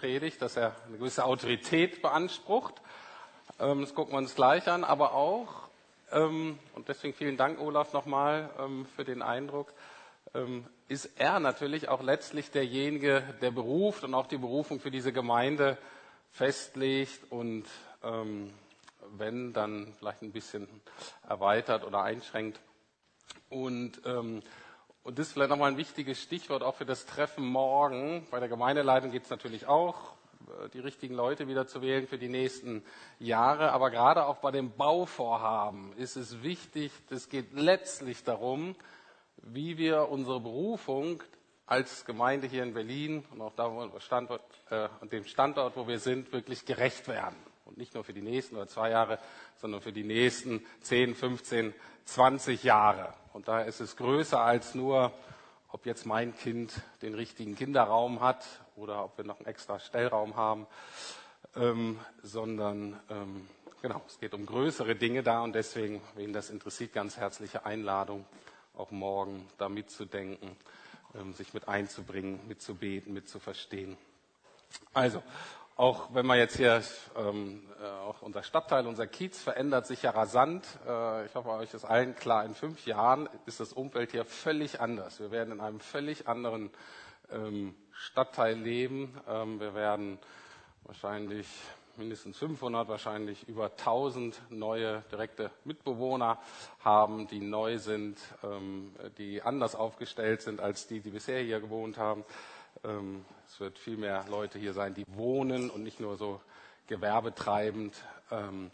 Predigt, dass er eine gewisse Autorität beansprucht. Ähm, das gucken wir uns gleich an, aber auch, ähm, und deswegen vielen Dank, Olaf, nochmal ähm, für den Eindruck, ähm, ist er natürlich auch letztlich derjenige, der beruft und auch die Berufung für diese Gemeinde festlegt und ähm, wenn, dann vielleicht ein bisschen erweitert oder einschränkt. Und, ähm, und das ist vielleicht nochmal ein wichtiges Stichwort auch für das Treffen morgen. Bei der Gemeindeleitung geht es natürlich auch, äh, die richtigen Leute wieder zu wählen für die nächsten Jahre. Aber gerade auch bei dem Bauvorhaben ist es wichtig, es geht letztlich darum, wie wir unsere Berufung als Gemeinde hier in Berlin und auch da, Standort, äh, dem Standort, wo wir sind, wirklich gerecht werden. Und nicht nur für die nächsten oder zwei Jahre, sondern für die nächsten 10, 15, 20 Jahre. Und daher ist es größer als nur, ob jetzt mein Kind den richtigen Kinderraum hat oder ob wir noch einen extra Stellraum haben, ähm, sondern ähm, genau, es geht um größere Dinge da und deswegen, wen das interessiert, ganz herzliche Einladung, auch morgen da mitzudenken, ähm, sich mit einzubringen, mitzubeten, mitzuverstehen. Also, auch wenn man jetzt hier, ähm, äh, auch unser Stadtteil, unser Kiez verändert sich ja rasant. Äh, ich hoffe, euch ist allen klar, in fünf Jahren ist das Umfeld hier völlig anders. Wir werden in einem völlig anderen ähm, Stadtteil leben. Ähm, wir werden wahrscheinlich mindestens 500, wahrscheinlich über 1000 neue direkte Mitbewohner haben, die neu sind, ähm, die anders aufgestellt sind als die, die bisher hier gewohnt haben. Ähm, es wird viel mehr Leute hier sein, die wohnen und nicht nur so gewerbetreibend. Ähm,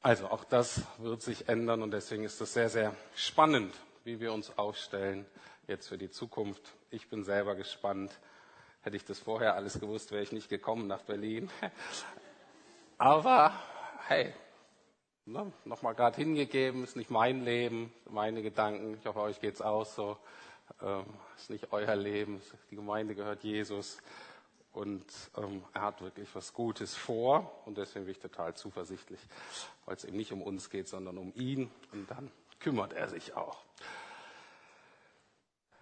also auch das wird sich ändern und deswegen ist es sehr, sehr spannend, wie wir uns aufstellen jetzt für die Zukunft. Ich bin selber gespannt. Hätte ich das vorher alles gewusst, wäre ich nicht gekommen nach Berlin. Aber hey, ne, nochmal gerade hingegeben, ist nicht mein Leben, meine Gedanken. Ich hoffe, euch geht es auch so. Ähm, ist nicht euer Leben. Die Gemeinde gehört Jesus. Und ähm, er hat wirklich was Gutes vor. Und deswegen bin ich total zuversichtlich, weil es eben nicht um uns geht, sondern um ihn. Und dann kümmert er sich auch.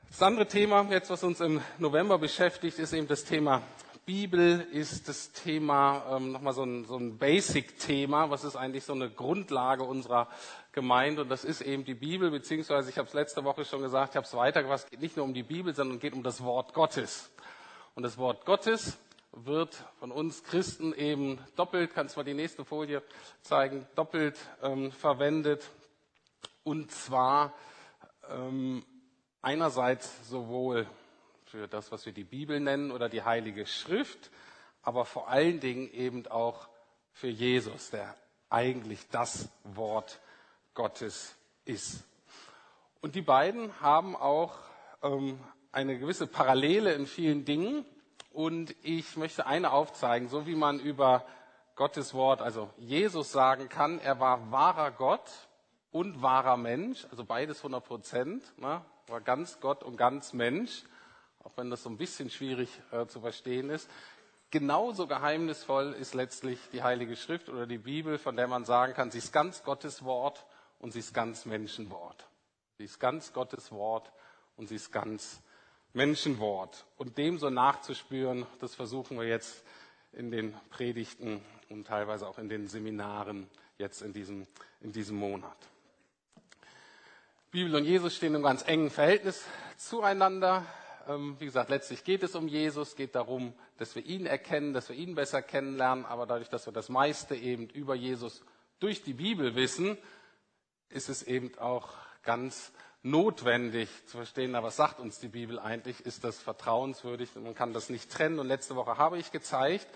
Das andere Thema, jetzt was uns im November beschäftigt, ist eben das Thema Bibel, ist das Thema, ähm, nochmal so ein, so ein Basic-Thema, was ist eigentlich so eine Grundlage unserer gemeint und das ist eben die Bibel, beziehungsweise ich habe es letzte Woche schon gesagt, ich habe es weitergefasst, es geht nicht nur um die Bibel, sondern geht um das Wort Gottes. Und das Wort Gottes wird von uns Christen eben doppelt, kannst du mal die nächste Folie zeigen, doppelt ähm, verwendet. Und zwar ähm, einerseits sowohl für das, was wir die Bibel nennen oder die Heilige Schrift, aber vor allen Dingen eben auch für Jesus, der eigentlich das Wort Gottes ist. Und die beiden haben auch ähm, eine gewisse Parallele in vielen Dingen. Und ich möchte eine aufzeigen, so wie man über Gottes Wort, also Jesus sagen kann, er war wahrer Gott und wahrer Mensch, also beides 100 Prozent, ne, war ganz Gott und ganz Mensch, auch wenn das so ein bisschen schwierig äh, zu verstehen ist. Genauso geheimnisvoll ist letztlich die Heilige Schrift oder die Bibel, von der man sagen kann, sie ist ganz Gottes Wort und sie ist ganz Menschenwort. Sie ist ganz Gottes Wort und sie ist ganz Menschenwort. Und dem so nachzuspüren, das versuchen wir jetzt in den Predigten und teilweise auch in den Seminaren jetzt in diesem, in diesem Monat. Bibel und Jesus stehen im ganz engen Verhältnis zueinander. Ähm, wie gesagt, letztlich geht es um Jesus, geht darum, dass wir ihn erkennen, dass wir ihn besser kennenlernen. Aber dadurch, dass wir das meiste eben über Jesus durch die Bibel wissen, ist es eben auch ganz notwendig zu verstehen, was sagt uns die Bibel eigentlich? Ist das vertrauenswürdig? Man kann das nicht trennen. Und letzte Woche habe ich gezeigt,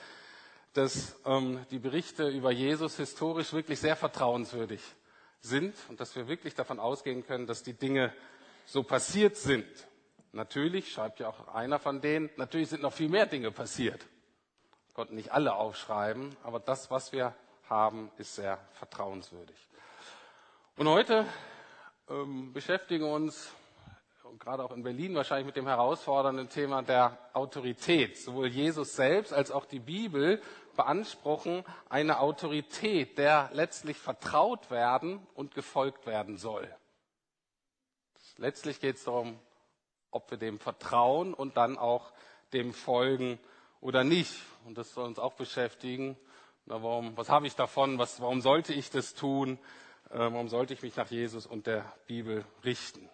dass ähm, die Berichte über Jesus historisch wirklich sehr vertrauenswürdig sind und dass wir wirklich davon ausgehen können, dass die Dinge so passiert sind. Natürlich, schreibt ja auch einer von denen, natürlich sind noch viel mehr Dinge passiert. Konnten nicht alle aufschreiben, aber das, was wir haben, ist sehr vertrauenswürdig. Und heute ähm, beschäftigen wir uns, gerade auch in Berlin wahrscheinlich mit dem herausfordernden Thema der Autorität. Sowohl Jesus selbst als auch die Bibel beanspruchen eine Autorität, der letztlich vertraut werden und gefolgt werden soll. Letztlich geht es darum, ob wir dem vertrauen und dann auch dem folgen oder nicht? Und das soll uns auch beschäftigen. Na, warum, was habe ich davon? Was, warum sollte ich das tun? Äh, warum sollte ich mich nach Jesus und der Bibel richten?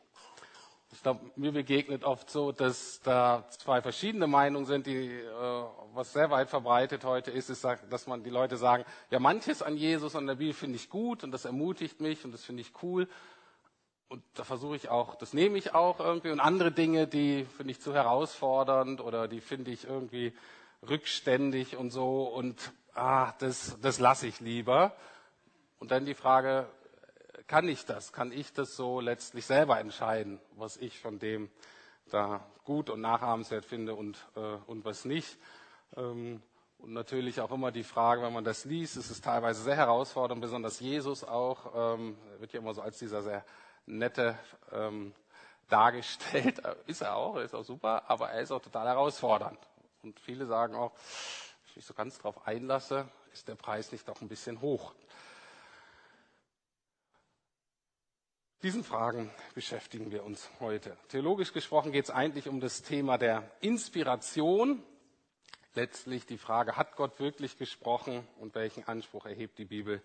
Ich glaube, mir begegnet oft so, dass da zwei verschiedene Meinungen sind, die, äh, was sehr weit verbreitet heute ist, ist, dass man die Leute sagen, ja, manches an Jesus und der Bibel finde ich gut und das ermutigt mich und das finde ich cool. Und da versuche ich auch, das nehme ich auch irgendwie. Und andere Dinge, die finde ich zu herausfordernd oder die finde ich irgendwie rückständig und so. Und ah, das, das lasse ich lieber. Und dann die Frage, kann ich das? Kann ich das so letztlich selber entscheiden, was ich von dem da gut und nachahmenswert finde und, äh, und was nicht? Ähm, und natürlich auch immer die Frage, wenn man das liest, ist es teilweise sehr herausfordernd, besonders Jesus auch, ähm, wird ja immer so als dieser sehr nette ähm, dargestellt. Ist er auch, ist auch super, aber er ist auch total herausfordernd. Und viele sagen auch, wenn ich mich so ganz drauf einlasse, ist der Preis nicht doch ein bisschen hoch. Diesen Fragen beschäftigen wir uns heute. Theologisch gesprochen geht es eigentlich um das Thema der Inspiration. Letztlich die Frage, hat Gott wirklich gesprochen und welchen Anspruch erhebt die Bibel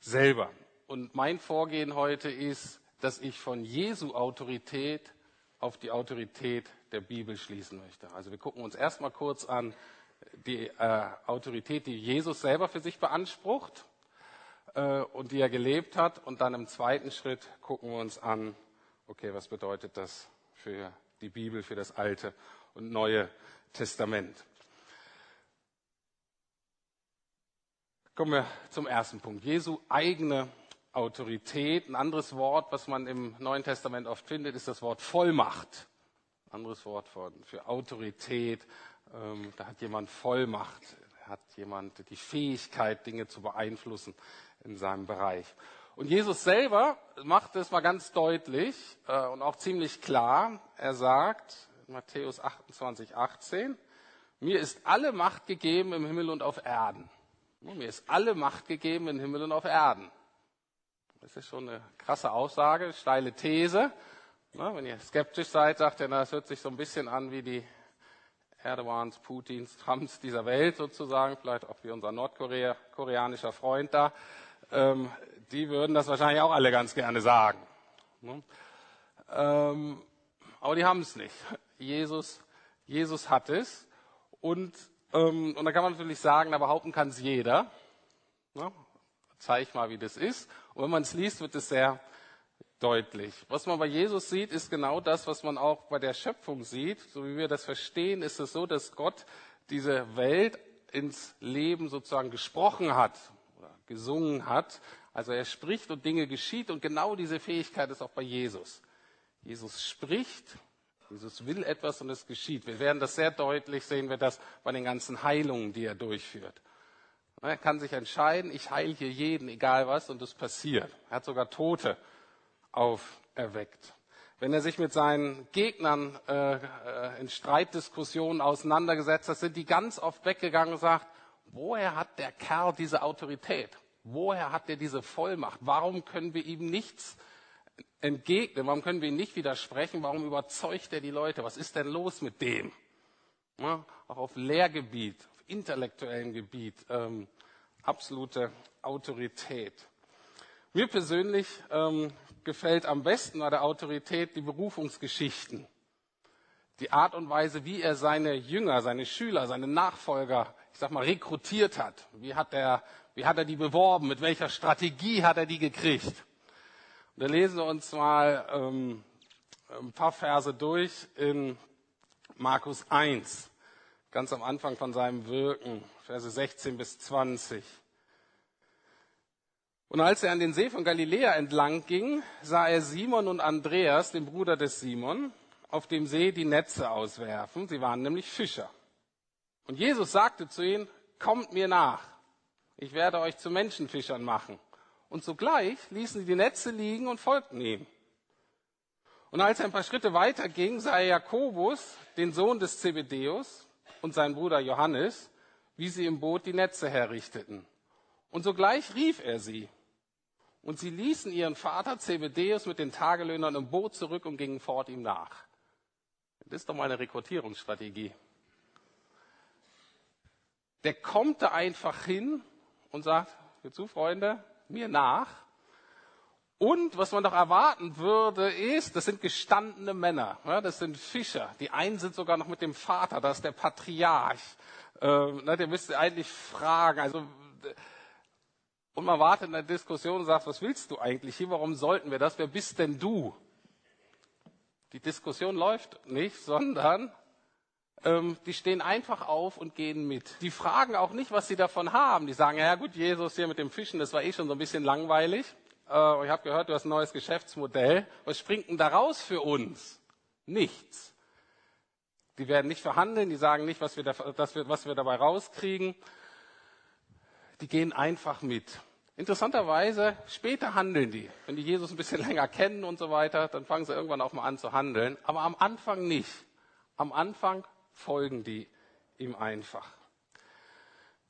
selber? Und mein Vorgehen heute ist, dass ich von Jesu Autorität auf die Autorität der Bibel schließen möchte. Also wir gucken uns erstmal kurz an die äh, Autorität, die Jesus selber für sich beansprucht äh, und die er gelebt hat. Und dann im zweiten Schritt gucken wir uns an, okay, was bedeutet das für die Bibel, für das Alte und Neue Testament. Kommen wir zum ersten Punkt. Jesu eigene Autorität. Ein anderes Wort, was man im Neuen Testament oft findet, ist das Wort Vollmacht. Ein anderes Wort für Autorität. Ähm, da hat jemand Vollmacht, hat jemand die Fähigkeit, Dinge zu beeinflussen in seinem Bereich. Und Jesus selber macht es mal ganz deutlich äh, und auch ziemlich klar. Er sagt, Matthäus 28, 18, mir ist alle Macht gegeben im Himmel und auf Erden. Mir ist alle Macht gegeben im Himmel und auf Erden. Das ist schon eine krasse Aussage, steile These. wenn ihr skeptisch seid, sagt er, das hört sich so ein bisschen an wie die Erdogans, Putins, Trumps dieser Welt sozusagen, vielleicht auch wie unser nordkoreanischer Freund da. Ähm, die würden das wahrscheinlich auch alle ganz gerne sagen. Ne? Ähm, aber die haben es nicht. Jesus, Jesus hat es. Und, ähm, und da kann man natürlich sagen, da behaupten kann es jeder. Ne? Zeig mal, wie das ist. Und wenn man es liest, wird es sehr deutlich. Was man bei Jesus sieht, ist genau das, was man auch bei der Schöpfung sieht. So wie wir das verstehen, ist es so, dass Gott diese Welt ins Leben sozusagen gesprochen hat oder gesungen hat. Also er spricht und Dinge geschieht und genau diese Fähigkeit ist auch bei Jesus. Jesus spricht, Jesus will etwas und es geschieht. Wir werden das sehr deutlich sehen, wir das bei den ganzen Heilungen, die er durchführt. Er kann sich entscheiden, ich heile hier jeden, egal was, und es passiert. Er hat sogar Tote auferweckt. Wenn er sich mit seinen Gegnern äh, äh, in Streitdiskussionen auseinandergesetzt hat, sind die ganz oft weggegangen und sagt, woher hat der Kerl diese Autorität? Woher hat er diese Vollmacht? Warum können wir ihm nichts entgegnen? Warum können wir ihm nicht widersprechen? Warum überzeugt er die Leute? Was ist denn los mit dem? Ja, auch auf Lehrgebiet, auf intellektuellem Gebiet ähm, absolute Autorität. Mir persönlich ähm, gefällt am besten bei der Autorität die Berufungsgeschichten. Die Art und Weise, wie er seine Jünger, seine Schüler, seine Nachfolger, ich sag mal, rekrutiert hat. Wie hat er, wie hat er die beworben? Mit welcher Strategie hat er die gekriegt? Und da lesen wir uns mal ähm, ein paar Verse durch in Markus 1 ganz am Anfang von seinem Wirken, Verse 16 bis 20. Und als er an den See von Galiläa entlang ging, sah er Simon und Andreas, den Bruder des Simon, auf dem See die Netze auswerfen. Sie waren nämlich Fischer. Und Jesus sagte zu ihnen, kommt mir nach. Ich werde euch zu Menschenfischern machen. Und sogleich ließen sie die Netze liegen und folgten ihm. Und als er ein paar Schritte weiter ging, sah er Jakobus, den Sohn des Zebedeus, und sein Bruder Johannes, wie sie im Boot die Netze herrichteten. Und sogleich rief er sie. Und sie ließen ihren Vater Zebedeus mit den Tagelöhnern im Boot zurück und gingen fort ihm nach. Das ist doch mal eine Rekrutierungsstrategie. der kommt da einfach hin und sagt, hör zu, Freunde, mir nach. Und was man doch erwarten würde, ist, das sind gestandene Männer, das sind Fischer. Die einen sind sogar noch mit dem Vater, das ist der Patriarch. Ähm, na, der müsste eigentlich fragen. Also, und man wartet in der Diskussion und sagt, was willst du eigentlich hier? Warum sollten wir das? Wer bist denn du? Die Diskussion läuft nicht, sondern ähm, die stehen einfach auf und gehen mit. Die fragen auch nicht, was sie davon haben. Die sagen, ja gut, Jesus hier mit dem Fischen, das war eh schon so ein bisschen langweilig. Äh, ich habe gehört, du hast ein neues Geschäftsmodell. Was springt denn da raus für uns? Nichts. Die werden nicht verhandeln, die sagen nicht, was wir, da, wir, was wir dabei rauskriegen. Die gehen einfach mit. Interessanterweise, später handeln die. Wenn die Jesus ein bisschen länger kennen und so weiter, dann fangen sie irgendwann auch mal an zu handeln. Aber am Anfang nicht. Am Anfang folgen die ihm einfach.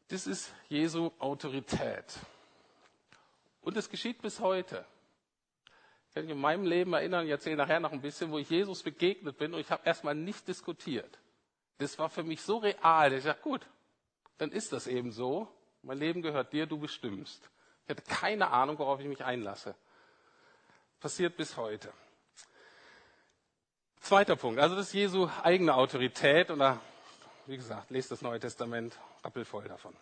Das ist Jesu Autorität. Und es geschieht bis heute. Ich kann mich in meinem Leben erinnern, ich erzähle nachher noch ein bisschen, wo ich Jesus begegnet bin und ich habe erstmal nicht diskutiert. Das war für mich so real, dass ich dachte, gut, dann ist das eben so. Mein Leben gehört dir, du bestimmst. Ich hatte keine Ahnung, worauf ich mich einlasse. Passiert bis heute. Zweiter Punkt, also das ist Jesu eigene Autorität und da, wie gesagt, lest das Neue Testament rappelvoll davon.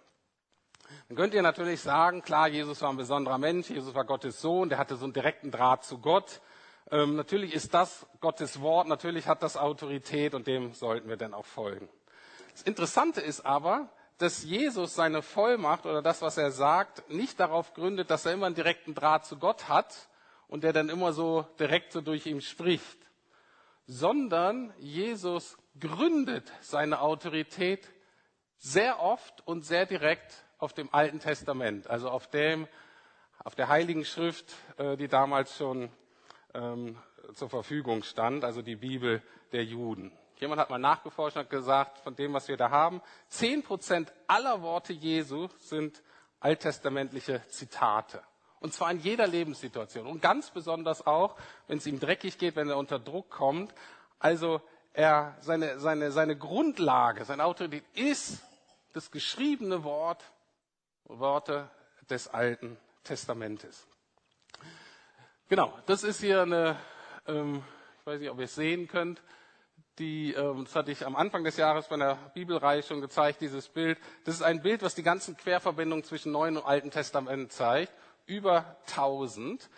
Dann könnt ihr natürlich sagen, klar, Jesus war ein besonderer Mensch, Jesus war Gottes Sohn, der hatte so einen direkten Draht zu Gott. Ähm, natürlich ist das Gottes Wort, natürlich hat das Autorität und dem sollten wir dann auch folgen. Das Interessante ist aber, dass Jesus seine Vollmacht oder das, was er sagt, nicht darauf gründet, dass er immer einen direkten Draht zu Gott hat und der dann immer so direkt so durch ihn spricht, sondern Jesus gründet seine Autorität sehr oft und sehr direkt auf dem Alten Testament, also auf dem, auf der Heiligen Schrift, äh, die damals schon ähm, zur Verfügung stand, also die Bibel der Juden. Jemand hat mal nachgeforscht und gesagt, von dem, was wir da haben, zehn Prozent aller Worte Jesu sind alttestamentliche Zitate. Und zwar in jeder Lebenssituation. Und ganz besonders auch, wenn es ihm dreckig geht, wenn er unter Druck kommt. Also er, seine, seine, seine Grundlage, seine Autorität ist das geschriebene Wort Worte des Alten Testamentes. Genau, das ist hier eine, ähm, ich weiß nicht, ob ihr es sehen könnt, die, ähm, das hatte ich am Anfang des Jahres bei der Bibelreihe schon gezeigt, dieses Bild. Das ist ein Bild, was die ganzen Querverbindungen zwischen Neuen und Alten Testament zeigt. Über 1000.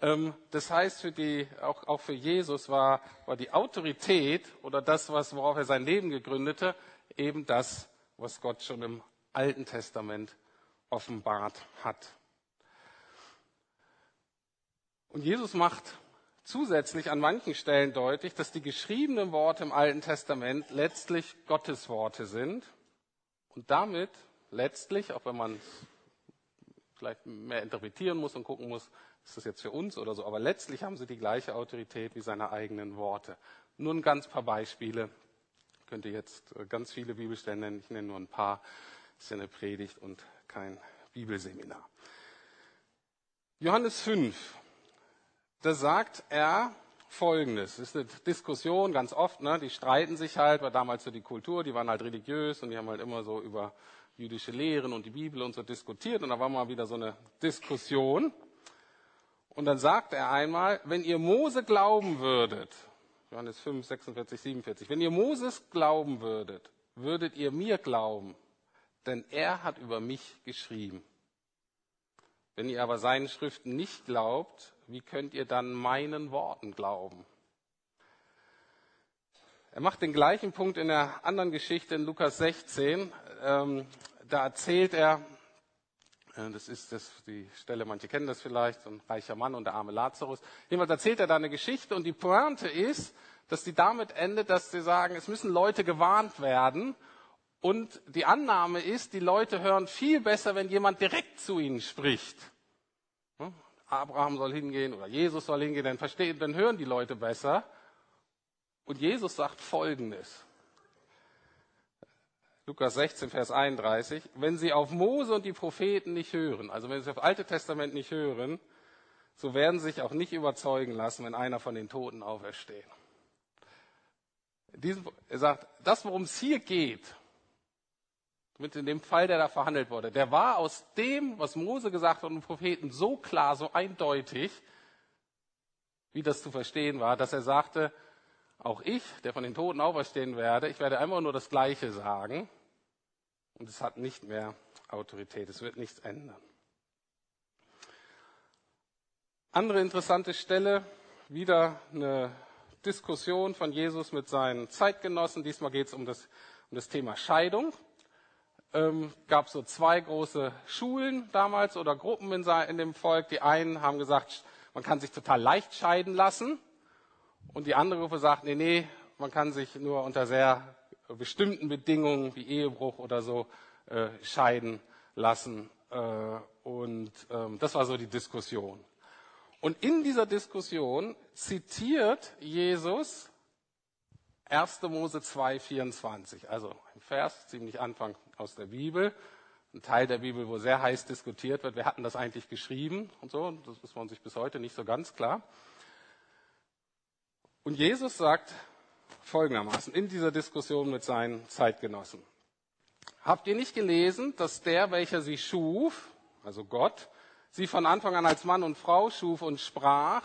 Ähm, das heißt, für die, auch, auch für Jesus war, war die Autorität oder das, was, worauf er sein Leben gegründete, eben das, was Gott schon im Alten Testament offenbart hat. Und Jesus macht zusätzlich an manchen Stellen deutlich, dass die geschriebenen Worte im Alten Testament letztlich Gottes Worte sind und damit letztlich, auch wenn man vielleicht mehr interpretieren muss und gucken muss, ist das jetzt für uns oder so, aber letztlich haben sie die gleiche Autorität wie seine eigenen Worte. Nur ein ganz paar Beispiele. Ich könnte jetzt ganz viele Bibelstellen nennen, ich nenne nur ein paar. Das ist ja eine Predigt und kein Bibelseminar. Johannes 5, da sagt er Folgendes. Das ist eine Diskussion ganz oft, ne? die streiten sich halt, war damals so die Kultur, die waren halt religiös und die haben halt immer so über jüdische Lehren und die Bibel und so diskutiert und da war mal wieder so eine Diskussion. Und dann sagt er einmal, wenn ihr Mose glauben würdet, Johannes 5, 46, 47, wenn ihr Moses glauben würdet, würdet ihr mir glauben, denn er hat über mich geschrieben. Wenn ihr aber seinen Schriften nicht glaubt, wie könnt ihr dann meinen Worten glauben? Er macht den gleichen Punkt in der anderen Geschichte in Lukas 16. Ähm, da erzählt er, äh, das ist das, die Stelle, manche kennen das vielleicht, so ein reicher Mann und der arme Lazarus. Jedenfalls erzählt er da eine Geschichte und die Pointe ist, dass die damit endet, dass sie sagen, es müssen Leute gewarnt werden und die Annahme ist, die Leute hören viel besser, wenn jemand direkt zu ihnen spricht. Hm? Abraham soll hingehen oder Jesus soll hingehen, dann verstehen, dann hören die Leute besser. Und Jesus sagt Folgendes. Lukas 16, Vers 31. Wenn sie auf Mose und die Propheten nicht hören, also wenn sie auf Alte Testament nicht hören, so werden sie sich auch nicht überzeugen lassen, wenn einer von den Toten aufersteht. er sagt, das, worum es hier geht, Mit in dem Fall, der da verhandelt wurde. Der war aus dem, was Mose gesagt hat und Propheten so klar, so eindeutig, wie das zu verstehen war, dass er sagte, auch ich, der von den Toten auferstehen werde, ich werde einfach nur das Gleiche sagen und es hat nicht mehr Autorität, es wird nichts ändern. Andere interessante Stelle, wieder eine Diskussion von Jesus mit seinen Zeitgenossen. Diesmal geht es um das, um das Thema Scheidung. Ähm, gab so zwei große Schulen damals oder Gruppen in, in dem Volk. Die einen haben gesagt, man kann sich total leicht scheiden lassen. Und die andere Gruppe sagt, nee, nee, man kann sich nur unter sehr bestimmten Bedingungen wie Ehebruch oder so äh, scheiden lassen. Äh, und ähm, das war so die Diskussion. Und in dieser Diskussion zitiert Jesus 1. Mose 2, 24, also ein Vers, ziemlich Anfang aus der Bibel, ein Teil der Bibel, wo sehr heiß diskutiert wird, wer hat denn das eigentlich geschrieben und so, das ist man sich bis heute nicht so ganz klar. Und Jesus sagt folgendermaßen in dieser Diskussion mit seinen Zeitgenossen. Habt ihr nicht gelesen, dass der, welcher sie schuf, also Gott, sie von Anfang an als Mann und Frau schuf und sprach,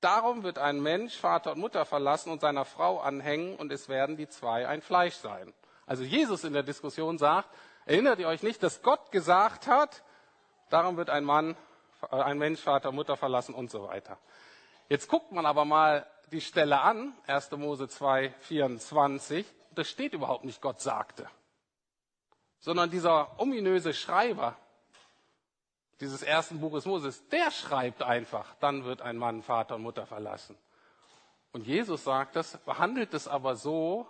darum wird ein Mensch Vater und Mutter verlassen und seiner Frau anhängen und es werden die zwei ein Fleisch sein. Also Jesus in der Diskussion sagt, erinnert ihr euch nicht, dass Gott gesagt hat, darum wird ein Mann, äh, ein Mensch Vater Mutter verlassen und so weiter. Jetzt guckt man aber mal die Stelle an, 1. Mose 2, 24, da steht überhaupt nicht Gott sagte sondern dieser ominöse Schreiber dieses ersten Buches Moses, der schreibt einfach, dann wird ein Mann Vater und Mutter verlassen. Und Jesus sagt das, behandelt es aber so,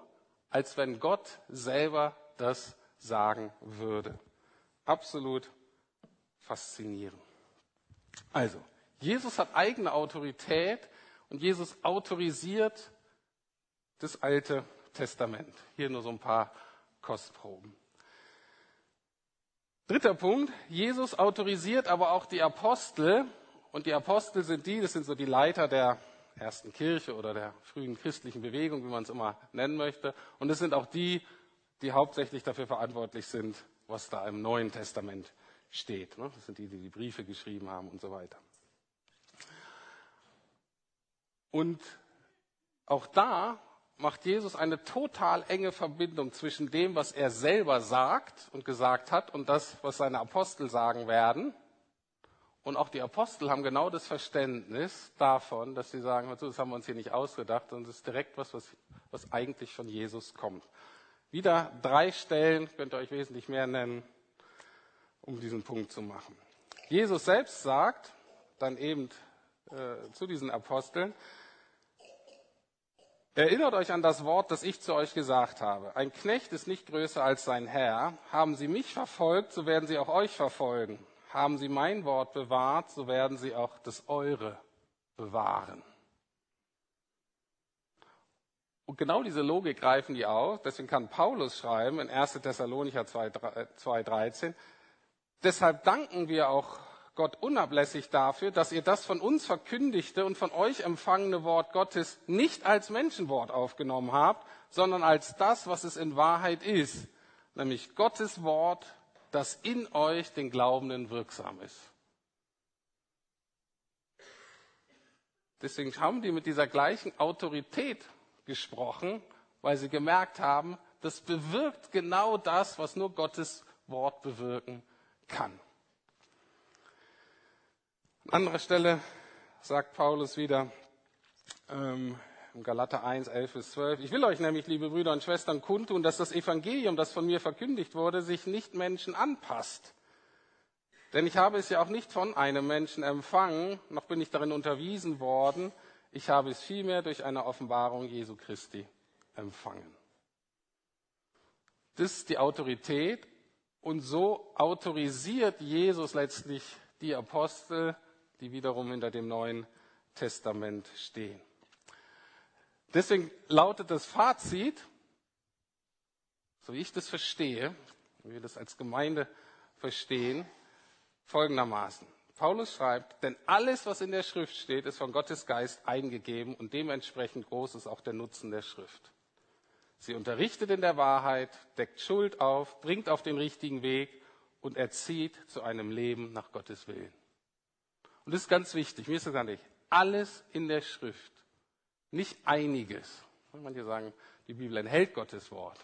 als wenn Gott selber das sagen würde. Absolut faszinierend. Also, Jesus hat eigene Autorität und Jesus autorisiert das Alte Testament. Hier nur so ein paar Kostproben. Dritter Punkt, Jesus autorisiert aber auch die Apostel. Und die Apostel sind die, das sind so die Leiter der ersten Kirche oder der frühen christlichen Bewegung, wie man es immer nennen möchte. Und es sind auch die, die hauptsächlich dafür verantwortlich sind, was da im Neuen Testament steht. Ne? Das sind die, die die Briefe geschrieben haben und so weiter. Und auch da macht Jesus eine total enge Verbindung zwischen dem, was er selber sagt und gesagt hat und das, was seine Apostel sagen werden. Und auch die Apostel haben genau das Verständnis davon, dass sie sagen, das haben wir uns hier nicht ausgedacht, sondern es ist direkt was, was, was eigentlich von Jesus kommt. Wieder drei Stellen, könnt ihr euch wesentlich mehr nennen, um diesen Punkt zu machen. Jesus selbst sagt dann eben äh, zu diesen Aposteln, Erinnert euch an das Wort, das ich zu euch gesagt habe. Ein Knecht ist nicht größer als sein Herr. Haben sie mich verfolgt, so werden sie auch euch verfolgen. Haben sie mein Wort bewahrt, so werden sie auch das eure bewahren. Und genau diese Logik greifen die auf. Deswegen kann Paulus schreiben in 1. Thessalonicher 2,13. Deshalb danken wir auch Gott unablässig dafür, dass ihr das von uns verkündigte und von euch empfangene Wort Gottes nicht als Menschenwort aufgenommen habt, sondern als das, was es in Wahrheit ist, nämlich Gottes Wort, das in euch den Glaubenden wirksam ist. Deswegen haben die mit dieser gleichen Autorität gesprochen, weil sie gemerkt haben, das bewirkt genau das, was nur Gottes Wort bewirken kann. An anderer Stelle sagt Paulus wieder ähm, Galater 1, 11 bis 12, ich will euch nämlich, liebe Brüder und Schwestern, kundtun, dass das Evangelium, das von mir verkündigt wurde, sich nicht Menschen anpasst. Denn ich habe es ja auch nicht von einem Menschen empfangen, noch bin ich darin unterwiesen worden, ich habe es vielmehr durch eine Offenbarung Jesu Christi empfangen. Das ist die Autorität und so autorisiert Jesus letztlich die Apostel, die wiederum hinter dem Neuen Testament stehen. Deswegen lautet das Fazit, so wie ich das verstehe, wie wir das als Gemeinde verstehen, folgendermaßen. Paulus schreibt, denn alles, was in der Schrift steht, ist von Gottes Geist eingegeben und dementsprechend groß ist auch der Nutzen der Schrift. Sie unterrichtet in der Wahrheit, deckt Schuld auf, bringt auf den richtigen Weg und erzieht zu einem Leben nach Gottes Willen. Und das ist ganz wichtig, mir ist das gar nicht. Alles in der Schrift, nicht einiges. Manche sagen, die Bibel enthält Gottes Wort.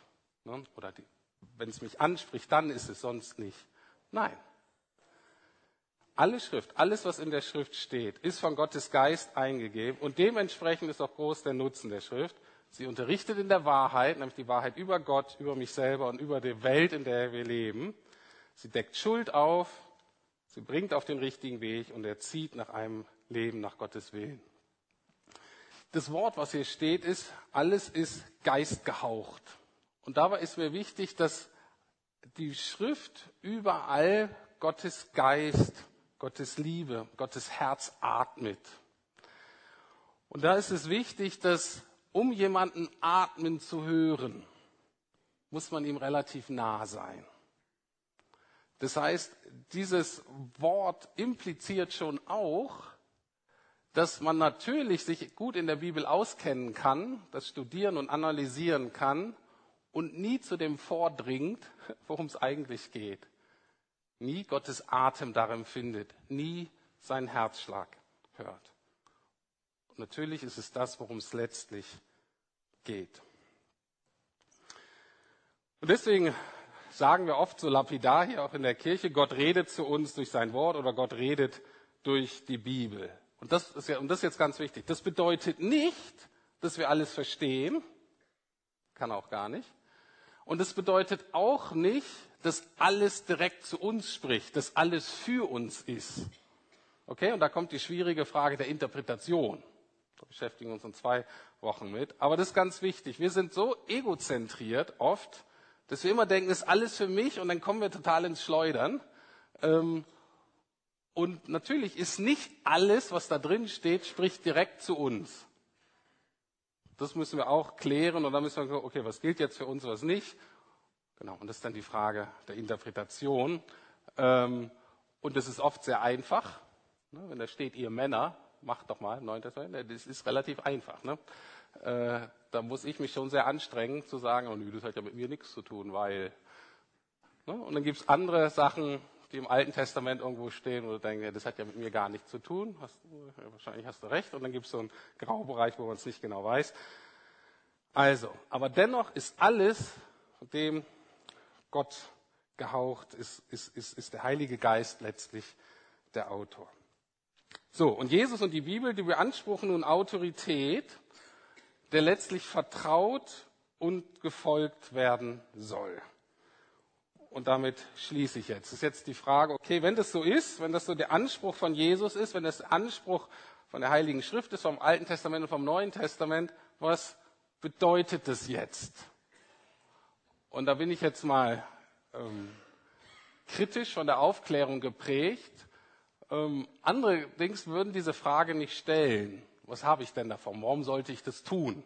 Ne? Oder wenn es mich anspricht, dann ist es sonst nicht. Nein. Alle Schrift, alles, was in der Schrift steht, ist von Gottes Geist eingegeben und dementsprechend ist auch groß der Nutzen der Schrift. Sie unterrichtet in der Wahrheit, nämlich die Wahrheit über Gott, über mich selber und über die Welt, in der wir leben. Sie deckt Schuld auf, sie bringt auf den richtigen Weg und erzieht nach einem Leben nach Gottes Willen. Das Wort, was hier steht, ist, alles ist geistgehaucht. Und dabei ist mir wichtig, dass die Schrift überall Gottes Geist, Gottes Liebe, Gottes Herz atmet. Und da ist es wichtig, dass um jemanden atmen zu hören, muss man ihm relativ nah sein. Das heißt, dieses Wort impliziert schon auch, dass man natürlich sich gut in der Bibel auskennen kann, das studieren und analysieren kann und nie zu dem vordringt, worum es eigentlich geht. Nie Gottes Atem darin findet, nie seinen Herzschlag hört. Und natürlich ist es das, worum es letztlich geht. Und deswegen sagen wir oft so lapidar hier auch in der Kirche, Gott redet zu uns durch sein Wort oder Gott redet durch die Bibel. Und das ist, ja, und das ist jetzt ganz wichtig. Das bedeutet nicht, dass wir alles verstehen. Kann auch gar nicht. Und es bedeutet auch nicht, dass alles direkt zu uns spricht, dass alles für uns ist. Okay, und da kommt die schwierige Frage der Interpretation. Da beschäftigen wir uns in zwei Wochen mit. Aber das ist ganz wichtig. Wir sind so egozentriert oft, dass wir immer denken, ist alles für mich und dann kommen wir total ins Schleudern. Ähm, und natürlich ist nicht alles, was da drin steht, spricht direkt zu uns. Das müssen wir auch klären und dann müssen wir gucken, okay, was gilt jetzt für uns, was nicht. Genau, und das ist dann die Frage der Interpretation. Ähm, und das ist oft sehr einfach. Ne? Wenn da steht, ihr Männer, macht doch mal, 9. Testament, das ist relativ einfach. Ne? Äh, da muss ich mich schon sehr anstrengen zu sagen, oh nö, das hat ja mit mir nichts zu tun, weil. Ne? Und dann gibt es andere Sachen, die im Alten Testament irgendwo stehen, wo du denkst, das hat ja mit mir gar nichts zu tun. Hast, wahrscheinlich hast du recht. Und dann gibt es so einen Graubereich, wo man es nicht genau weiß. Also, aber dennoch ist alles, von dem Gott gehaucht, ist, ist, ist, ist der Heilige Geist letztlich der Autor. So, und Jesus und die Bibel, die beanspruchen nun Autorität, der letztlich vertraut und gefolgt werden soll. Und damit schließe ich jetzt. Das ist jetzt die Frage, okay, wenn das so ist, wenn das so der Anspruch von Jesus ist, wenn das Anspruch von der Heiligen Schrift ist, vom Alten Testament und vom Neuen Testament, was bedeutet das jetzt? Und da bin ich jetzt mal ähm, kritisch von der Aufklärung geprägt. Ähm, andere Dings würden diese Frage nicht stellen. Was habe ich denn davon? Warum sollte ich das tun?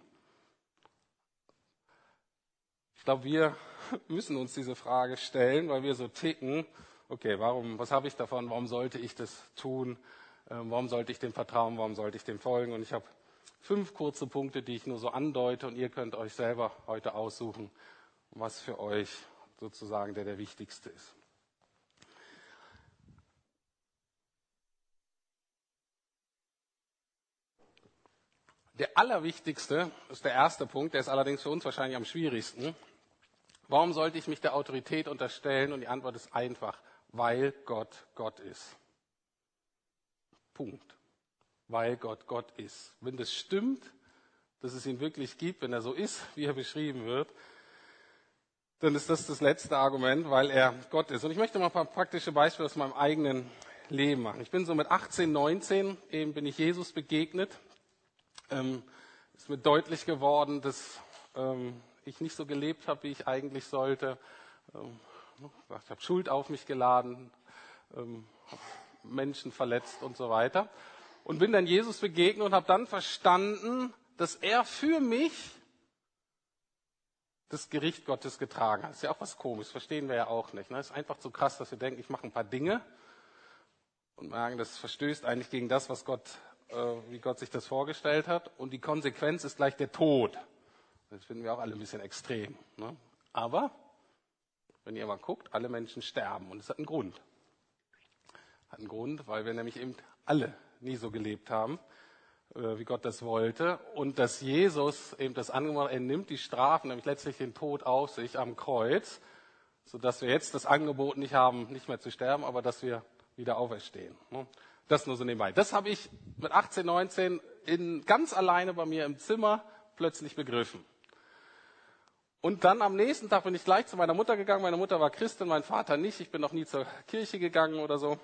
Ich glaube, wir müssen uns diese Frage stellen, weil wir so ticken. Okay, warum, was habe ich davon? Warum sollte ich das tun? Ähm, warum sollte ich dem vertrauen? Warum sollte ich dem folgen? Und ich habe fünf kurze Punkte, die ich nur so andeute und ihr könnt euch selber heute aussuchen, was für euch sozusagen der der wichtigste ist. Der allerwichtigste ist der erste Punkt, der ist allerdings für uns wahrscheinlich am schwierigsten. Warum sollte ich mich der Autorität unterstellen? Und die Antwort ist einfach, weil Gott Gott ist. Punkt. Weil Gott Gott ist. Wenn das stimmt, dass es ihn wirklich gibt, wenn er so ist, wie er beschrieben wird, dann ist das das letzte Argument, weil er Gott ist. Und ich möchte mal ein paar praktische Beispiele aus meinem eigenen Leben machen. Ich bin so mit 18, 19, eben bin ich Jesus begegnet. Ähm, ist mir deutlich geworden, dass ähm, ich nicht so gelebt habe, wie ich eigentlich sollte. Ähm, ich habe Schuld auf mich geladen, ähm, Menschen verletzt und so weiter. Und bin dann Jesus begegnet und habe dann verstanden, dass er für mich das Gericht Gottes getragen hat. Ist ja auch was komisches, verstehen wir ja auch nicht. Ne? ist einfach zu krass, dass wir denken, ich mache ein paar Dinge und merken, das verstößt eigentlich gegen das, was Gott, äh, wie Gott sich das vorgestellt hat. Und die Konsequenz ist gleich der Tod. Das finden wir auch alle ein bisschen extrem. Ne? Aber wenn ihr mal guckt, alle Menschen sterben und es hat einen Grund. Hat einen Grund, weil wir nämlich eben alle nie so gelebt haben, äh, wie Gott das wollte und dass Jesus eben das Angebot, er nimmt die Strafen, nämlich letztlich den Tod auf sich am Kreuz, sodass wir jetzt das Angebot nicht haben, nicht mehr zu sterben, aber dass wir wieder auferstehen. Ne? Das nur so nebenbei. Das habe ich mit 18, 19 in, ganz alleine bei mir im Zimmer plötzlich begriffen. Und dann am nächsten Tag bin ich gleich zu meiner Mutter gegangen. Meine Mutter war Christin, mein Vater nicht. Ich bin noch nie zur Kirche gegangen oder so.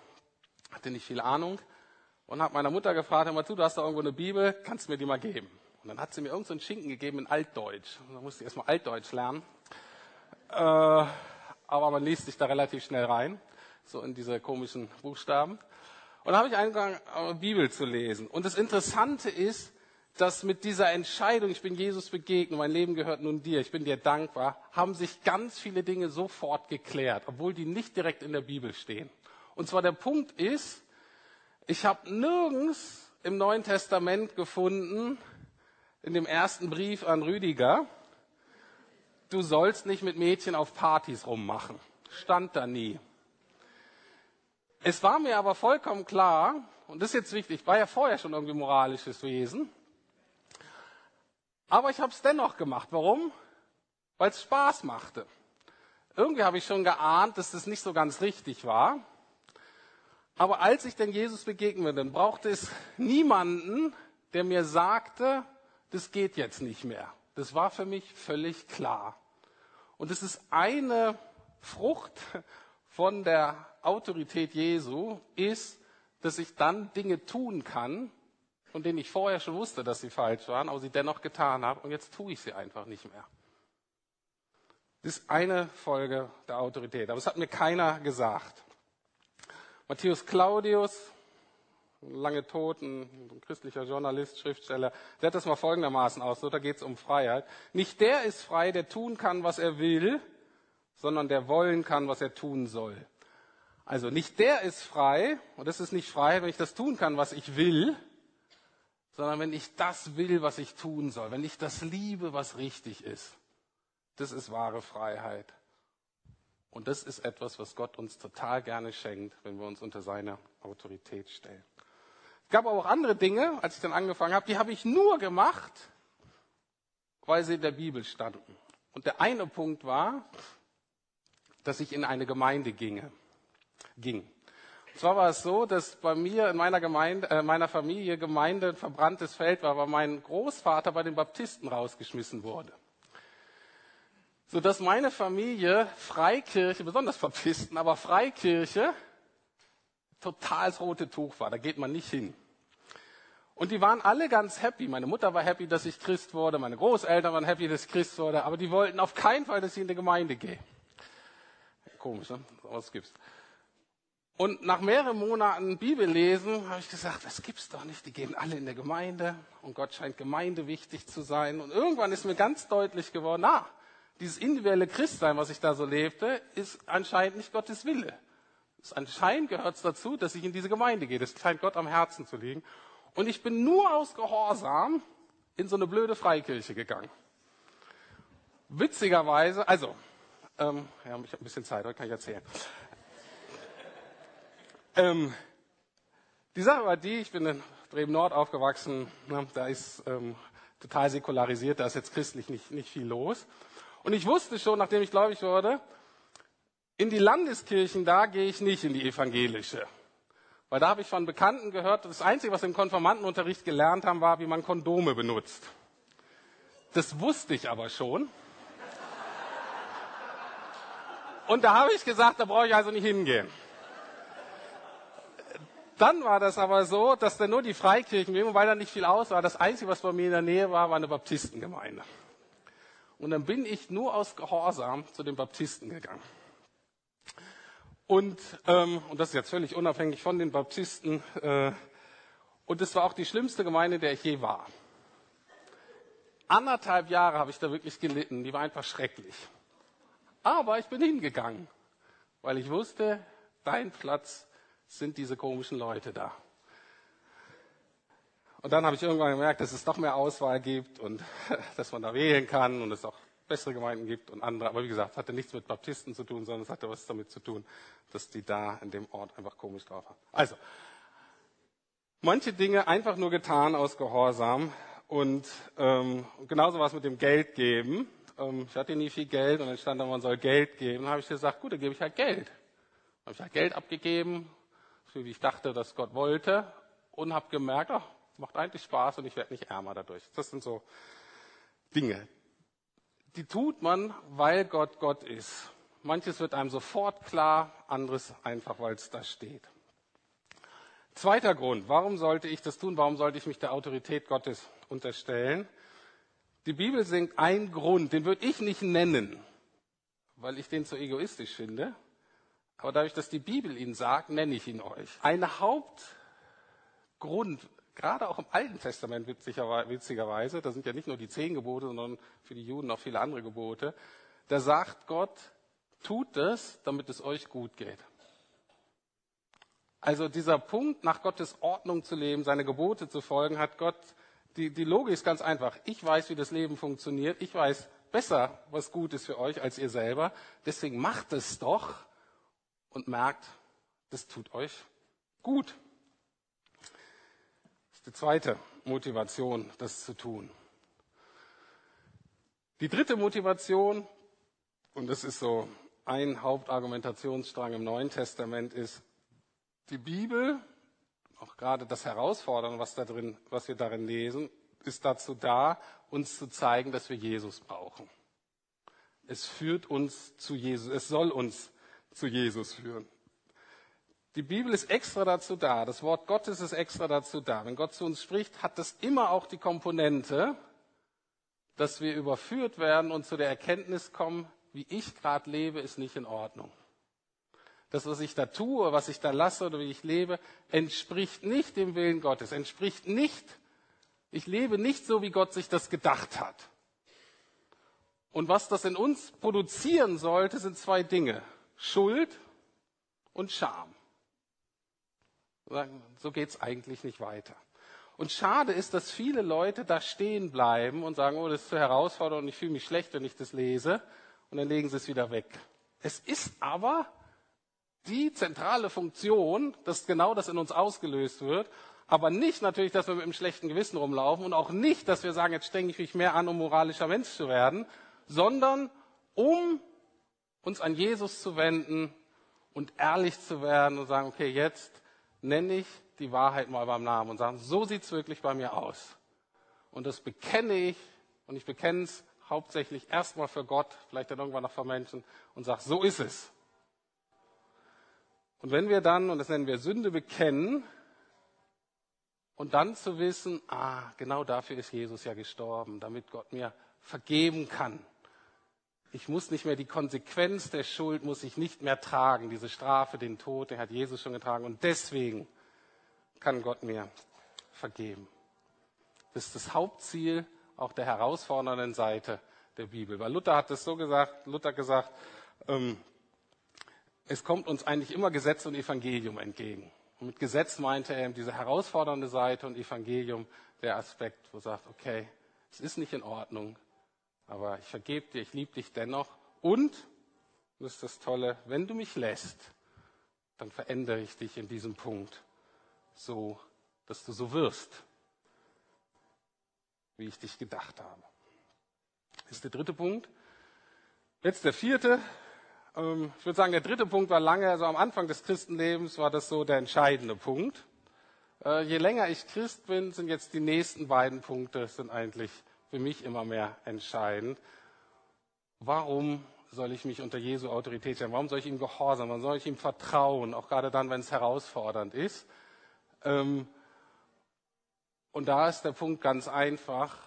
Hatte nicht viel Ahnung. Und habe meiner Mutter gefragt, mal zu, du hast da irgendwo eine Bibel, kannst du mir die mal geben? Und dann hat sie mir irgendeinen so Schinken gegeben in Altdeutsch. Und dann musste ich erstmal Altdeutsch lernen. Äh, aber man liest sich da relativ schnell rein, so in diese komischen Buchstaben. Und dann habe ich angefangen, Bibel zu lesen. Und das Interessante ist, dass mit dieser Entscheidung, ich bin Jesus begegnet, mein Leben gehört nun dir, ich bin dir dankbar, haben sich ganz viele Dinge sofort geklärt, obwohl die nicht direkt in der Bibel stehen. Und zwar der Punkt ist, ich habe nirgends im Neuen Testament gefunden, in dem ersten Brief an Rüdiger, du sollst nicht mit Mädchen auf Partys rummachen. Stand da nie. Es war mir aber vollkommen klar, und das ist jetzt wichtig, ich war ja vorher schon irgendwie moralisches Wesen, aber ich habe es dennoch gemacht. Warum? Weil es Spaß machte. Irgendwie habe ich schon geahnt, dass das nicht so ganz richtig war. Aber als ich denn Jesus begegnete, brauchte es niemanden, der mir sagte, das geht jetzt nicht mehr. Das war für mich völlig klar. Und es ist eine Frucht von der Autorität Jesu, ist, dass ich dann Dinge tun kann, von denen ich vorher schon wusste, dass sie falsch waren, aber sie dennoch getan habe und jetzt tue ich sie einfach nicht mehr. Das ist eine Folge der Autorität, aber es hat mir keiner gesagt. Matthäus Claudius, lange tot, ein christlicher Journalist, Schriftsteller, der hat das mal folgendermaßen aus, so da geht es um Freiheit. Nicht der ist frei, der tun kann, was er will, sondern der wollen kann, was er tun soll. Also nicht der ist frei, und das ist nicht frei, wenn ich das tun kann, was ich will, sondern wenn ich das will, was ich tun soll, wenn ich das liebe, was richtig ist. Das ist wahre Freiheit. Und das ist etwas, was Gott uns total gerne schenkt, wenn wir uns unter seine Autorität stellen. Es gab aber auch andere Dinge, als ich dann angefangen habe, die habe ich nur gemacht, weil sie in der Bibel standen. Und der eine Punkt war, dass ich in eine Gemeinde ginge, ging. Zwar war es so, dass bei mir in meiner Gemeinde, äh, meiner Familie Gemeinde ein verbranntes Feld war, weil mein Großvater bei den Baptisten rausgeschmissen wurde. Sodass meine Familie Freikirche, besonders Baptisten, aber Freikirche, total das rote Tuch war. Da geht man nicht hin. Und die waren alle ganz happy. Meine Mutter war happy, dass ich Christ wurde. Meine Großeltern waren happy, dass ich Christ wurde. Aber die wollten auf keinen Fall, dass ich in die Gemeinde gehe. Komisch, ne? Was gibt's? Und nach mehreren Monaten Bibellesen habe ich gesagt, das gibt's doch nicht. Die gehen alle in der Gemeinde und Gott scheint Gemeinde wichtig zu sein. Und irgendwann ist mir ganz deutlich geworden, na, dieses individuelle Christsein, was ich da so lebte, ist anscheinend nicht Gottes Wille. Es anscheinend gehört dazu, dass ich in diese Gemeinde gehe. Das scheint Gott am Herzen zu liegen. Und ich bin nur aus Gehorsam in so eine blöde Freikirche gegangen. Witzigerweise, also, ähm, ja, ich habe ein bisschen Zeit, heute kann ich erzählen. Ähm, die Sache war die, ich bin in Bremen Nord aufgewachsen, ne, da ist ähm, total säkularisiert, da ist jetzt christlich nicht, nicht viel los. Und ich wusste schon, nachdem ich gläubig wurde, in die Landeskirchen, da gehe ich nicht in die evangelische. Weil da habe ich von Bekannten gehört, das Einzige, was wir im Konformantenunterricht gelernt haben, war, wie man Kondome benutzt. Das wusste ich aber schon. Und da habe ich gesagt, da brauche ich also nicht hingehen. Dann war das aber so, dass da nur die Freikirchen, weil da nicht viel aus war, das Einzige, was bei mir in der Nähe war, war eine Baptistengemeinde. Und dann bin ich nur aus Gehorsam zu den Baptisten gegangen. Und, ähm, und das ist jetzt völlig unabhängig von den Baptisten. Äh, und es war auch die schlimmste Gemeinde, der ich je war. Anderthalb Jahre habe ich da wirklich gelitten. Die war einfach schrecklich. Aber ich bin hingegangen, weil ich wusste, dein Platz sind diese komischen Leute da. Und dann habe ich irgendwann gemerkt, dass es doch mehr Auswahl gibt und dass man da wählen kann und es auch bessere Gemeinden gibt und andere. Aber wie gesagt, es hatte nichts mit Baptisten zu tun, sondern es hatte was damit zu tun, dass die da in dem Ort einfach komisch drauf waren. Also, manche Dinge einfach nur getan aus Gehorsam und ähm, genauso was mit dem Geld geben. Ähm, ich hatte nie viel Geld und dann stand da, man soll Geld geben. Dann habe ich gesagt, gut, dann gebe ich halt Geld. Dann habe ich halt Geld abgegeben, so wie ich dachte, dass Gott wollte und habe gemerkt, ach, macht eigentlich Spaß und ich werde nicht ärmer dadurch. Das sind so Dinge. Die tut man, weil Gott Gott ist. Manches wird einem sofort klar, anderes einfach, weil es da steht. Zweiter Grund, warum sollte ich das tun? Warum sollte ich mich der Autorität Gottes unterstellen? Die Bibel singt einen Grund, den würde ich nicht nennen, weil ich den zu egoistisch finde. Aber dadurch, dass die Bibel ihn sagt, nenne ich ihn euch. Ein Hauptgrund, gerade auch im Alten Testament witzigerweise, da sind ja nicht nur die zehn Gebote, sondern für die Juden auch viele andere Gebote, da sagt Gott, tut es, damit es euch gut geht. Also dieser Punkt, nach Gottes Ordnung zu leben, seine Gebote zu folgen, hat Gott, die, die Logik ist ganz einfach. Ich weiß, wie das Leben funktioniert. Ich weiß besser, was gut ist für euch als ihr selber. Deswegen macht es doch und merkt, das tut euch gut. Das ist die zweite Motivation, das zu tun. Die dritte Motivation, und das ist so ein Hauptargumentationsstrang im Neuen Testament, ist, die Bibel, auch gerade das Herausfordern, was, da drin, was wir darin lesen, ist dazu da, uns zu zeigen, dass wir Jesus brauchen. Es führt uns zu Jesus, es soll uns zu Jesus führen. Die Bibel ist extra dazu da, das Wort Gottes ist extra dazu da. Wenn Gott zu uns spricht, hat das immer auch die Komponente, dass wir überführt werden und zu der Erkenntnis kommen, wie ich gerade lebe, ist nicht in Ordnung das, was ich da tue, was ich da lasse oder wie ich lebe, entspricht nicht dem Willen Gottes, entspricht nicht, ich lebe nicht so, wie Gott sich das gedacht hat. Und was das in uns produzieren sollte, sind zwei Dinge. Schuld und Scham. So geht's eigentlich nicht weiter. Und schade ist, dass viele Leute da stehen bleiben und sagen, oh, das ist zu herausfordernd und ich fühle mich schlecht, wenn ich das lese. Und dann legen sie es wieder weg. Es ist aber die zentrale Funktion, dass genau das in uns ausgelöst wird, aber nicht natürlich, dass wir mit einem schlechten Gewissen rumlaufen und auch nicht, dass wir sagen, jetzt strenge ich mich mehr an, um moralischer Mensch zu werden, sondern um uns an Jesus zu wenden und ehrlich zu werden und sagen, okay, jetzt nenne ich die Wahrheit mal beim Namen und sagen, so sieht's wirklich bei mir aus. Und das bekenne ich und ich bekenne es hauptsächlich erstmal für Gott, vielleicht dann irgendwann noch für Menschen und sage, so ist es. Und wenn wir dann, und das nennen wir Sünde, bekennen, und dann zu wissen, ah, genau dafür ist Jesus ja gestorben, damit Gott mir vergeben kann. Ich muss nicht mehr die Konsequenz der Schuld, muss ich nicht mehr tragen. Diese Strafe, den Tod, den hat Jesus schon getragen. Und deswegen kann Gott mir vergeben. Das ist das Hauptziel auch der herausfordernden Seite der Bibel. Weil Luther hat es so gesagt, Luther gesagt, ähm, es kommt uns eigentlich immer Gesetz und Evangelium entgegen. Und mit Gesetz meinte er eben diese herausfordernde Seite und Evangelium der Aspekt, wo er sagt, okay, es ist nicht in Ordnung, aber ich vergebe dir, ich liebe dich dennoch. Und, das ist das Tolle, wenn du mich lässt, dann verändere ich dich in diesem Punkt so, dass du so wirst, wie ich dich gedacht habe. Das ist der dritte Punkt. Jetzt der vierte. Ähm, ich würde sagen, der dritte Punkt war lange, also am Anfang des Christenlebens war das so der entscheidende Punkt. Äh, je länger ich Christ bin, sind jetzt die nächsten beiden Punkte, sind eigentlich für mich immer mehr entscheidend. Warum soll ich mich unter Jesu Autorität stellen? Warum soll ich ihm gehorsam? Warum soll ich ihm vertrauen? Auch gerade dann, wenn es herausfordernd ist. Ähm, und da ist der Punkt ganz einfach.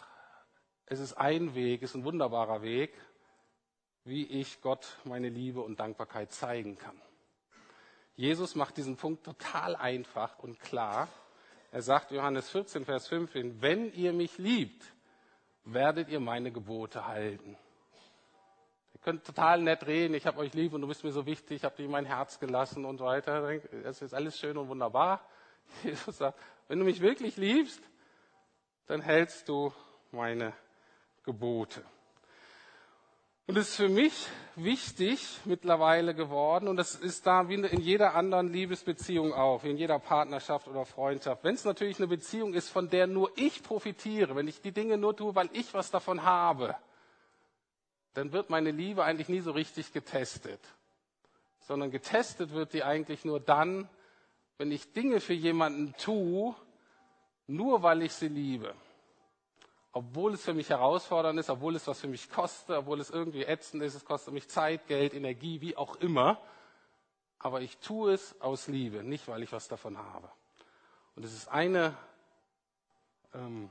Es ist ein Weg, es ist ein wunderbarer Weg, wie ich Gott meine Liebe und Dankbarkeit zeigen kann. Jesus macht diesen Punkt total einfach und klar. Er sagt Johannes 14, Vers 15, wenn ihr mich liebt, werdet ihr meine Gebote halten. Ihr könnt total nett reden, ich habe euch lieb und du bist mir so wichtig, ich habe dir mein Herz gelassen und weiter. Das ist alles schön und wunderbar. Jesus sagt, wenn du mich wirklich liebst, dann hältst du meine Gebote. Und es ist für mich wichtig mittlerweile geworden, und das ist da wie in jeder anderen Liebesbeziehung auch, wie in jeder Partnerschaft oder Freundschaft. Wenn es natürlich eine Beziehung ist, von der nur ich profitiere, wenn ich die Dinge nur tue, weil ich was davon habe, dann wird meine Liebe eigentlich nie so richtig getestet. Sondern getestet wird die eigentlich nur dann, wenn ich Dinge für jemanden tue, nur weil ich sie liebe obwohl es für mich herausfordernd ist, obwohl es was für mich kostet, obwohl es irgendwie ätzend ist, es kostet mich Zeit, Geld, Energie, wie auch immer. Aber ich tue es aus Liebe, nicht weil ich was davon habe. Und es ist eine, ähm,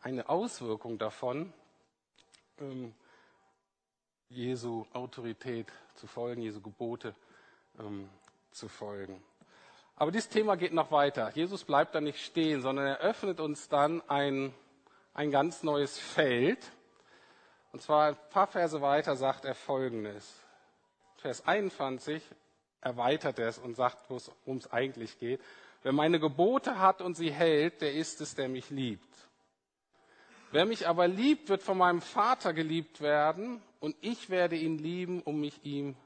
eine Auswirkung davon, ähm, Jesu Autorität zu folgen, Jesu Gebote ähm, zu folgen. Aber dieses Thema geht noch weiter. Jesus bleibt da nicht stehen, sondern er öffnet uns dann ein ein ganz neues Feld. Und zwar ein paar Verse weiter sagt er Folgendes. Vers 21 erweitert er es und sagt, worum es eigentlich geht. Wer meine Gebote hat und sie hält, der ist es, der mich liebt. Wer mich aber liebt, wird von meinem Vater geliebt werden und ich werde ihn lieben um mich ihm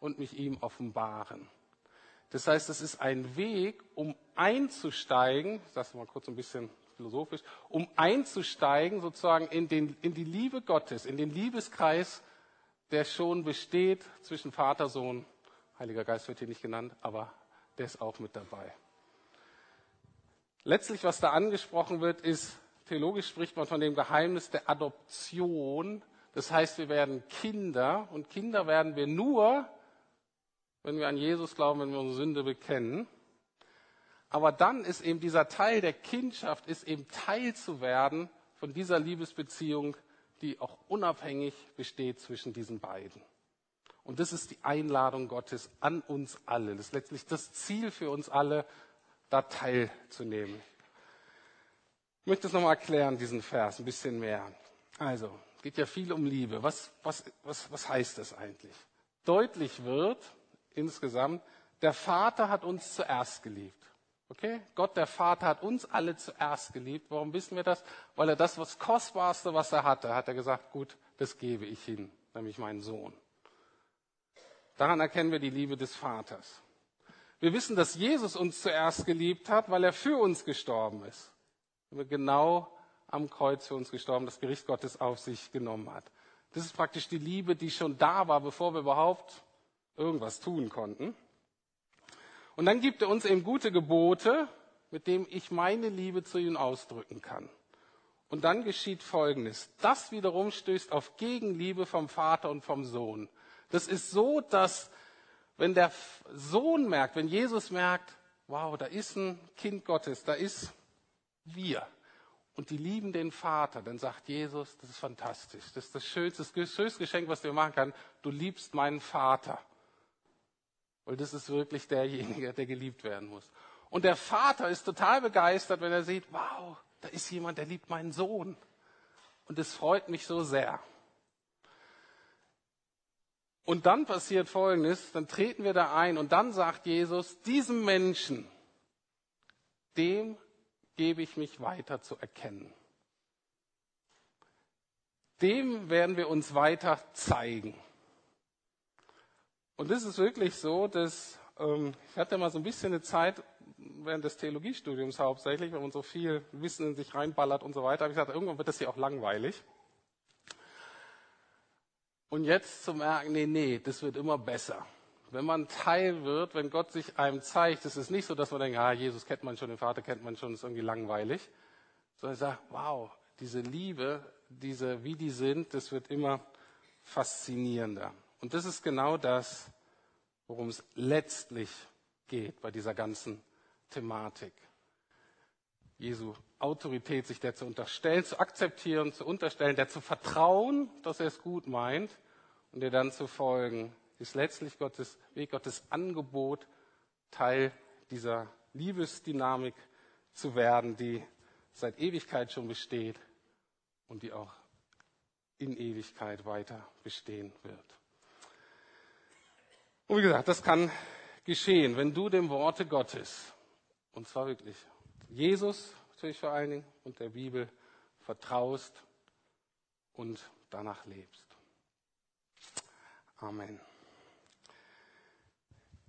und mich ihm offenbaren. Das heißt, es ist ein Weg, um einzusteigen, ich sage mal kurz ein bisschen philosophisch, um einzusteigen sozusagen in, den, in die Liebe Gottes, in den Liebeskreis, der schon besteht zwischen Vater, Sohn, Heiliger Geist wird hier nicht genannt, aber der ist auch mit dabei. Letztlich, was da angesprochen wird, ist, theologisch spricht man von dem Geheimnis der Adoption. Das heißt, wir werden Kinder und Kinder werden wir nur, wenn wir an Jesus glauben, wenn wir unsere Sünde bekennen. Aber dann ist eben dieser Teil der Kindschaft, ist eben Teil zu werden von dieser Liebesbeziehung, die auch unabhängig besteht zwischen diesen beiden. Und das ist die Einladung Gottes an uns alle. Das ist letztlich das Ziel für uns alle, da teilzunehmen. Ich möchte es nochmal erklären, diesen Vers, ein bisschen mehr. Also, geht ja viel um Liebe. Was, was, was, was heißt das eigentlich? Deutlich wird insgesamt, der Vater hat uns zuerst geliebt. Okay? Gott, der Vater, hat uns alle zuerst geliebt. Warum wissen wir das? Weil er das, was Kostbarste, was er hatte, hat er gesagt, gut, das gebe ich hin, nämlich meinen Sohn. Daran erkennen wir die Liebe des Vaters. Wir wissen, dass Jesus uns zuerst geliebt hat, weil er für uns gestorben ist. Genau am Kreuz für uns gestorben, das Gericht Gottes auf sich genommen hat. Das ist praktisch die Liebe, die schon da war, bevor wir überhaupt irgendwas tun konnten. Und dann gibt er uns eben gute Gebote, mit denen ich meine Liebe zu ihm ausdrücken kann. Und dann geschieht Folgendes. Das wiederum stößt auf Gegenliebe vom Vater und vom Sohn. Das ist so, dass wenn der Sohn merkt, wenn Jesus merkt, wow, da ist ein Kind Gottes, da ist wir. Und die lieben den Vater, dann sagt Jesus, das ist fantastisch. Das ist das schönste, das schönste Geschenk, was du machen kannst. Du liebst meinen Vater. Weil das ist wirklich derjenige, der geliebt werden muss. Und der Vater ist total begeistert, wenn er sieht, wow, da ist jemand, der liebt meinen Sohn. Und es freut mich so sehr. Und dann passiert Folgendes, dann treten wir da ein und dann sagt Jesus, diesem Menschen, dem gebe ich mich weiter zu erkennen. Dem werden wir uns weiter zeigen. Und es ist wirklich so, dass ähm, ich hatte mal so ein bisschen eine Zeit während des Theologiestudiums hauptsächlich, wenn man so viel Wissen in sich reinballert und so weiter, habe ich gesagt, irgendwann wird das hier auch langweilig. Und jetzt zu merken, nee, nee, das wird immer besser. Wenn man Teil wird, wenn Gott sich einem zeigt, es ist nicht so, dass man denkt, ah, Jesus kennt man schon, den Vater kennt man schon, ist irgendwie langweilig. Sondern ich sage, wow, diese Liebe, diese, wie die sind, das wird immer faszinierender. Und das ist genau das, worum es letztlich geht bei dieser ganzen Thematik. Jesu Autorität, sich der zu unterstellen, zu akzeptieren, zu unterstellen, der zu vertrauen, dass er es gut meint und der dann zu folgen, ist letztlich Gottes Weg, Gottes Angebot, Teil dieser Liebesdynamik zu werden, die seit Ewigkeit schon besteht und die auch in Ewigkeit weiter bestehen wird. Und wie gesagt, das kann geschehen, wenn du dem Worte Gottes, und zwar wirklich Jesus, natürlich vor allen Dingen, und der Bibel vertraust und danach lebst. Amen.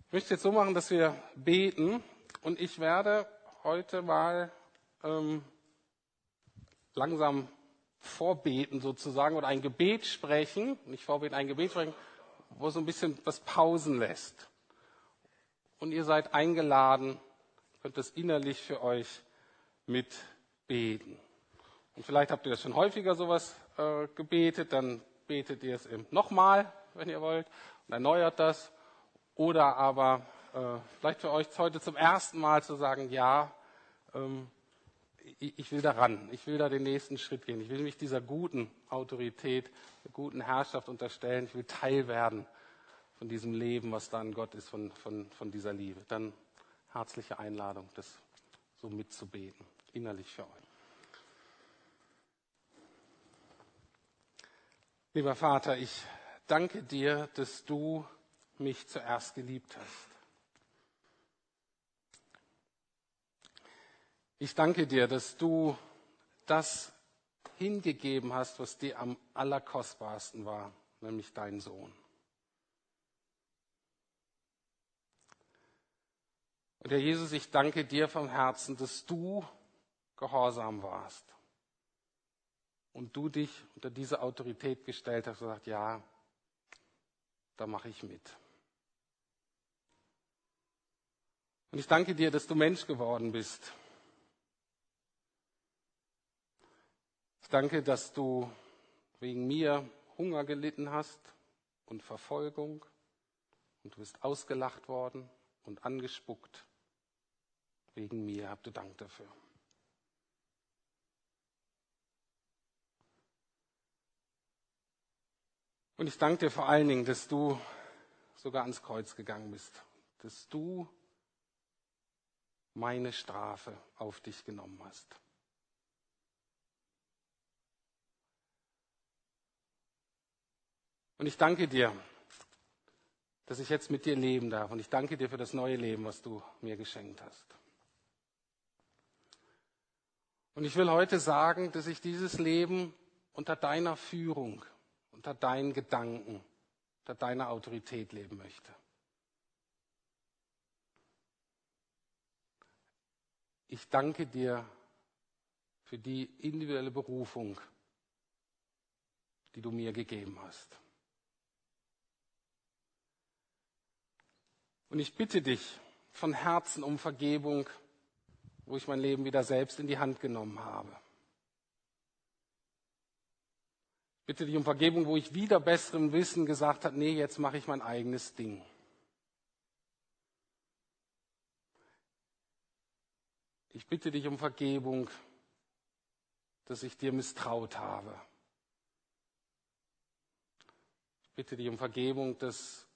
Ich möchte jetzt so machen, dass wir beten und ich werde heute mal ähm, langsam vorbeten sozusagen oder ein Gebet sprechen, nicht vorbeten, ein Gebet sprechen, wo so ein bisschen was pausen lässt. Und ihr seid eingeladen, könnt das innerlich für euch mitbeten. Und vielleicht habt ihr das schon häufiger sowas äh, gebetet, dann betet ihr es eben nochmal, wenn ihr wollt, und erneuert das. Oder aber äh, vielleicht für euch heute zum ersten Mal zu sagen, ja, ähm, ich, ich will daran, ich will da den nächsten Schritt gehen. Ich will mich dieser guten Autorität, der guten Herrschaft unterstellen. Ich will Teil werden von diesem Leben, was da in Gott ist, von, von, von dieser Liebe. Dann herzliche Einladung, das so mitzubeten, innerlich für euch. Lieber Vater, ich danke dir, dass du mich zuerst geliebt hast. Ich danke dir, dass du das hingegeben hast, was dir am allerkostbarsten war, nämlich dein Sohn. Und Herr Jesus, ich danke dir vom Herzen, dass du gehorsam warst und du dich unter diese Autorität gestellt hast und gesagt, ja, da mache ich mit. Und ich danke dir, dass du Mensch geworden bist. Danke, dass du wegen mir Hunger gelitten hast und Verfolgung und du bist ausgelacht worden und angespuckt. Wegen mir habt du Dank dafür. Und ich danke dir vor allen Dingen, dass du sogar ans Kreuz gegangen bist, dass du meine Strafe auf dich genommen hast. Und ich danke dir, dass ich jetzt mit dir leben darf. Und ich danke dir für das neue Leben, was du mir geschenkt hast. Und ich will heute sagen, dass ich dieses Leben unter deiner Führung, unter deinen Gedanken, unter deiner Autorität leben möchte. Ich danke dir für die individuelle Berufung, die du mir gegeben hast. Und ich bitte dich von Herzen um Vergebung, wo ich mein Leben wieder selbst in die Hand genommen habe. Ich bitte dich um Vergebung, wo ich wieder besserem Wissen gesagt habe, nee, jetzt mache ich mein eigenes Ding. Ich bitte dich um Vergebung, dass ich dir misstraut habe. Ich bitte dich um Vergebung, dass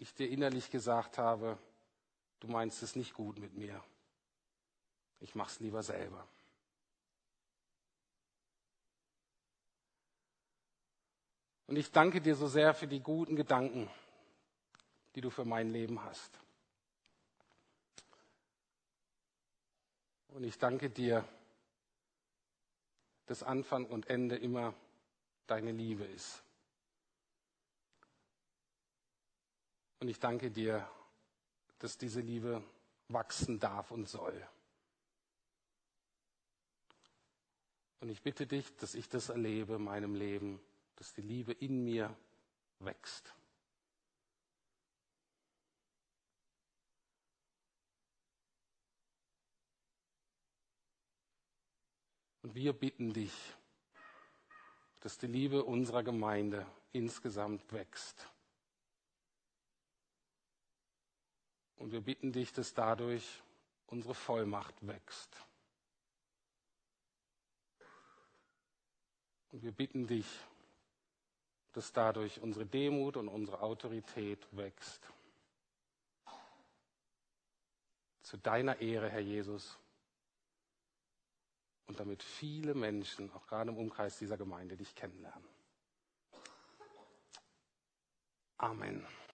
ich dir innerlich gesagt habe, du meinst es nicht gut mit mir. Ich mach's lieber selber. Und ich danke dir so sehr für die guten Gedanken, die du für mein Leben hast. Und ich danke dir, dass Anfang und Ende immer deine Liebe ist. Und ich danke dir, dass diese Liebe wachsen darf und soll. Und ich bitte dich, dass ich das erlebe in meinem Leben, dass die Liebe in mir wächst. Und wir bitten dich, dass die Liebe unserer Gemeinde insgesamt wächst. Und wir bitten dich, dass dadurch unsere Vollmacht wächst. Und wir bitten dich, dass dadurch unsere Demut und unsere Autorität wächst. Zu deiner Ehre, Herr Jesus und damit viele Menschen, auch gerade im Umkreis dieser Gemeinde, dich kennenlernen. Amen.